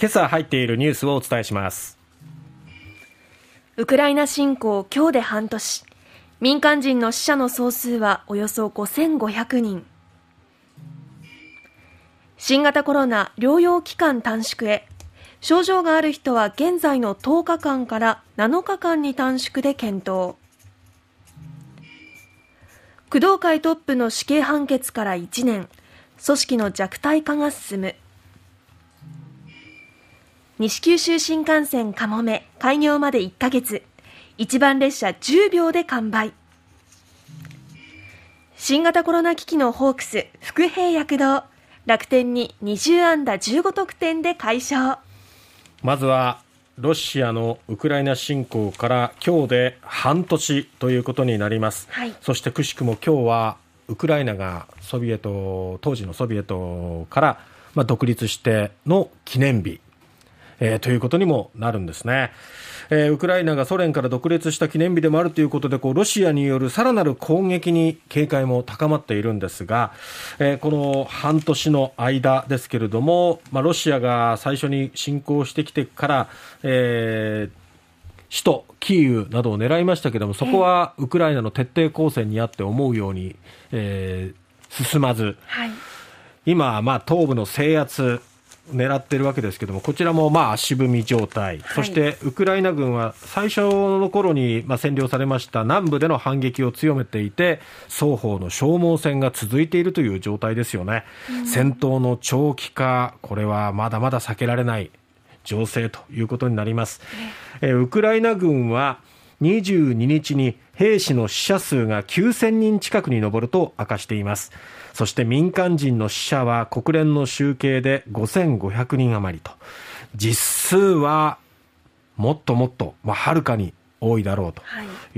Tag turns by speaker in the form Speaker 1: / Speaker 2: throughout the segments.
Speaker 1: 今朝入っているニュースをお伝えします。
Speaker 2: ウクライナ侵攻今日で半年。民間人の死者の総数はおよそ5500人。新型コロナ療養期間短縮へ。症状がある人は現在の10日間から7日間に短縮で検討。工藤会トップの死刑判決から1年。組織の弱体化が進む。西九州新幹線かもめ開業まで1ヶ月。一番列車10秒で完売。新型コロナ危機のホークス福平躍動。楽天に20安打15得点で快勝。
Speaker 1: まずはロシアのウクライナ侵攻から今日で半年ということになります、はい、そしてくしくも今日はウクライナがソビエト当時のソビエトから、まあ、独立しての記念日えー、ということにもなるんですね、えー、ウクライナがソ連から独立した記念日でもあるということでこうロシアによるさらなる攻撃に警戒も高まっているんですが、えー、この半年の間ですけれども、まあ、ロシアが最初に侵攻してきてから、えー首都キーウなどを狙いましたけれども、そこはウクライナの徹底抗戦にあって思うように、えー、進まず、はい、今、まあ、東部の制圧、狙ってるわけですけども、こちらもまあ足踏み状態、はい、そしてウクライナ軍は最初の頃にまあ占領されました南部での反撃を強めていて、双方の消耗戦が続いているという状態ですよね。うん、戦闘の長期化、これはまだまだ避けられない情勢ということになります。えウクライナ軍は22日に兵士の死者数が9000人近くに上ると明かしています。そして民間人の死者は国連の集計で5500人余りと。実数はもっともっと、まあ、はるかに多いだろうと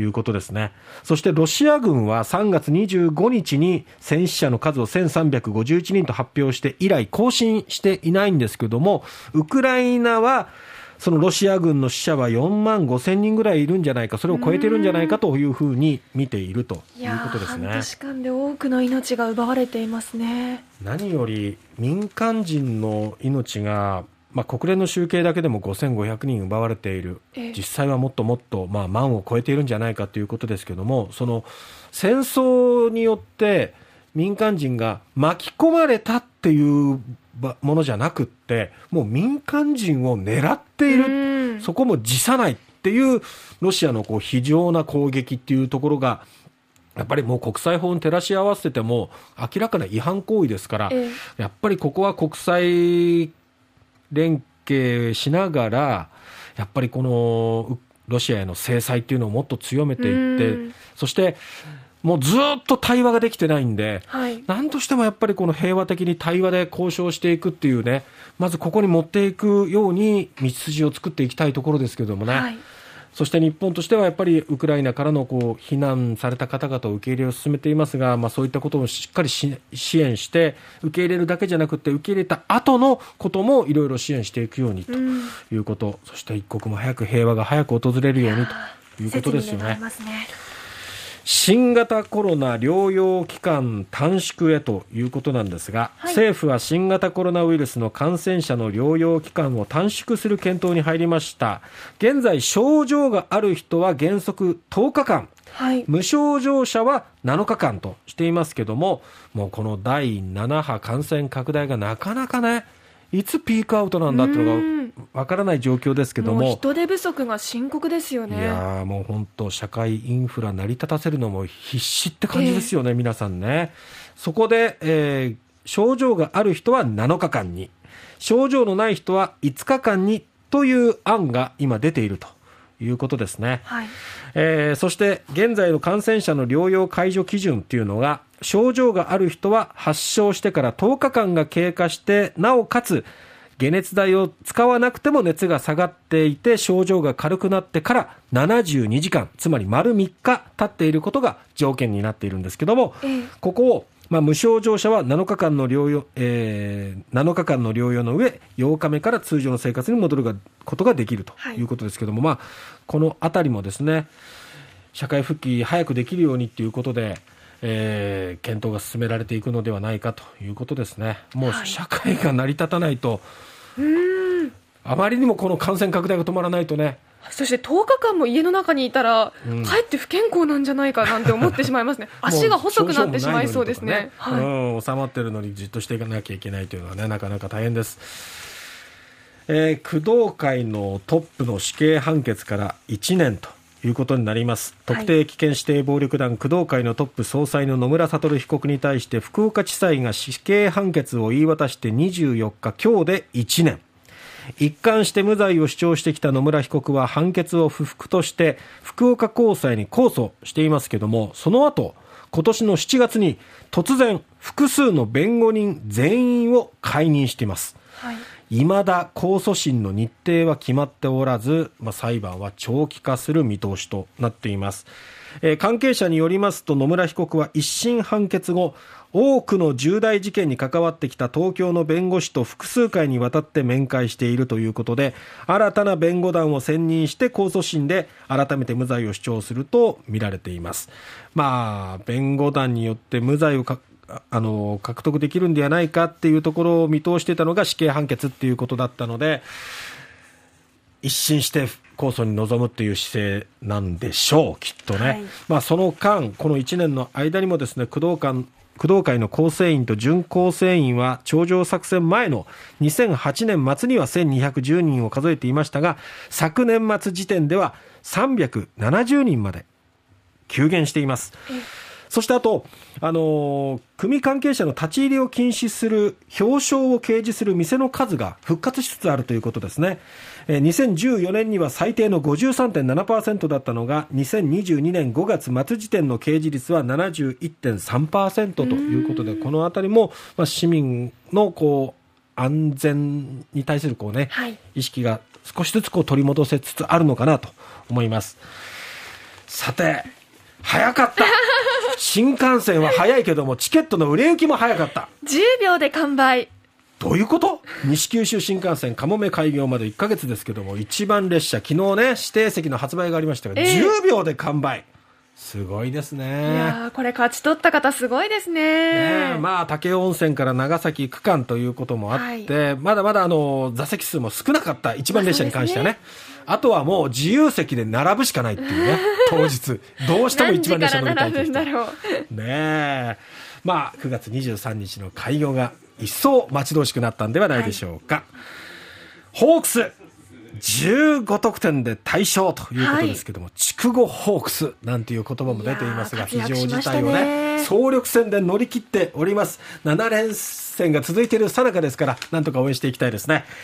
Speaker 1: い。うことですね、はい、そしてロシア軍は3月25日に戦死者の数を1351人と発表して以来更新していないんですけどもウクライナはそのロシア軍の死者は4万5千人ぐらいいるんじゃないか、それを超えてるんじゃないかというふうに見ているということですね。
Speaker 2: 半年間で多くの命が奪われていますね。
Speaker 1: 何より民間人の命がまあ、国連の集計だけでも5500人奪われている、実際はもっともっと、まあ、万を超えているんじゃないかということですけれども、その戦争によって民間人が巻き込まれたっていうものじゃなくって、もう民間人を狙っている、そこも辞さないっていう、ロシアのこう非常な攻撃っていうところが、やっぱりもう国際法に照らし合わせても明らかな違反行為ですから、やっぱりここは国際連携しながら、やっぱりこのロシアへの制裁っていうのをもっと強めていって、そして、もうずっと対話ができてないんで、はい、何としてもやっぱりこの平和的に対話で交渉していくっていうね、まずここに持っていくように道筋を作っていきたいところですけれどもね。はい。そして日本としてはやっぱりウクライナからのこう避難された方々を受け入れを進めていますが、まあ、そういったことをしっかり支援して受け入れるだけじゃなくて受け入れた後のこともいろいろ支援していくようにということ、うん、そして一刻も早く平和が早く訪れるようにということですよね。新型コロナ療養期間短縮へということなんですが、はい、政府は新型コロナウイルスの感染者の療養期間を短縮する検討に入りました。現在症状がある人は原則10日間。はい、無症状者は7日間としていますけどももうこの第7波感染拡大がなかなかねいつピークアウトなんだっていうのがわからない状況ですけども。
Speaker 2: 人手不足が深刻ですよね。
Speaker 1: いやもう本当社会インフラ成り立たせるのも必死って感じですよね、えー、皆さんね。そこで、えー、症状がある人は7日間に症状のない人は5日間にという案が今出ているということですね、はい。えー、そして現在の感染者の療養解除基準っていうのが症状がある人は発症してから10日間が経過して、なおかつ、解熱剤を使わなくても熱が下がっていて症状が軽くなってから72時間つまり丸3日経っていることが条件になっているんですけども、えー、ここを、まあ、無症状者は7日間の療養、えー、7日間の療養の上8日目から通常の生活に戻ることができるとい。うことですけども、はい、まあ、このあたりもですね社会復帰早くできるようにということでえー、検討が進められていくのではないかということですね。もう社会が成り立たないと、はい、あまりにもこの感染拡大が止まらないとね。
Speaker 2: そして10日間も家の中にいたら、うん、かえって不健康なんじゃないかなんて思ってしまいますね、足が細くなってしまいそうですね、ね
Speaker 1: はい、うん、収まってるのにじっとしていかなきゃいけないというのはね、なかなか大変です。えー、工藤会のトップの死刑判決から1年ということになります、特定危険指定暴力団工藤会のトップ総裁の野村悟被告に対して福岡地裁が死刑判決を言い渡して24日今日で1年。一貫して無罪を主張してきた野村被告は判決を不服として福岡高裁に控訴していますけれどもその後今年の7月に突然複数の弁護人全員を解任しています、はい未だ控訴審の日程は決まっておらず、まあ、裁判は長期化する見通しとなっています、えー、関係者によりますと野村被告は一審判決後多くの重大事件に関わってきた東京の弁護士と複数回にわたって面会しているということで新たな弁護団を選任して控訴審で改めて無罪を主張するとみられています。まあ弁護団によって無罪をあの獲得できるんではないかっていうところを見通していたのが死刑判決っていうことだったので一新して控訴に臨むっていう姿勢なんでしょう、きっとね。はい、まあ、その間、この1年の間にもですね、工藤官工藤会の構成員と準構成員は頂上作戦前の2008年末には1210人を数えていましたが昨年末時点では370人まで急減しています。そしてあと、あの組関係者の立ち入りを禁止する表彰を掲示する店の数が復活しつつあるということですね。え2014年には最低の53.7%だったのが2022年5月末時点の掲示率は71.3%ということでこのあたりも、まあ、市民のこう安全に対するこうね、はい、意識が少しずつこう取り戻せつつあるのかなと思います。さて、早かった 新幹線は早いけども、チケットの売れ行きも早かった。
Speaker 2: 10秒で完売。
Speaker 1: どういうこと？西九州新幹線かもめ開業まで1か月ですけども、一番列車、昨日ね、指定席の発売がありましたが、えー、10秒で完売。すごいですね。
Speaker 2: いやこれ勝ち取った方すごいですね。
Speaker 1: ねまあ、武雄温泉から長崎区間ということもあって、はい、まだまだあの、座席数も少なかった一番列車に関してはね。あとはもう自由席で並ぶしかないっていうね、当日。どうしても一番列車乗りたいという人。ねえ。まあ、9月23日の開業が一層待ち遠しくなったんではないでしょうか。はい、ホークス15得点で大勝ということですけども、はい、筑後ホークスなんていう言葉も出ていますが、非常事態をね、総力戦で乗り切っております。7連戦が続いているさなかですから、なんとか応援していきたいですね。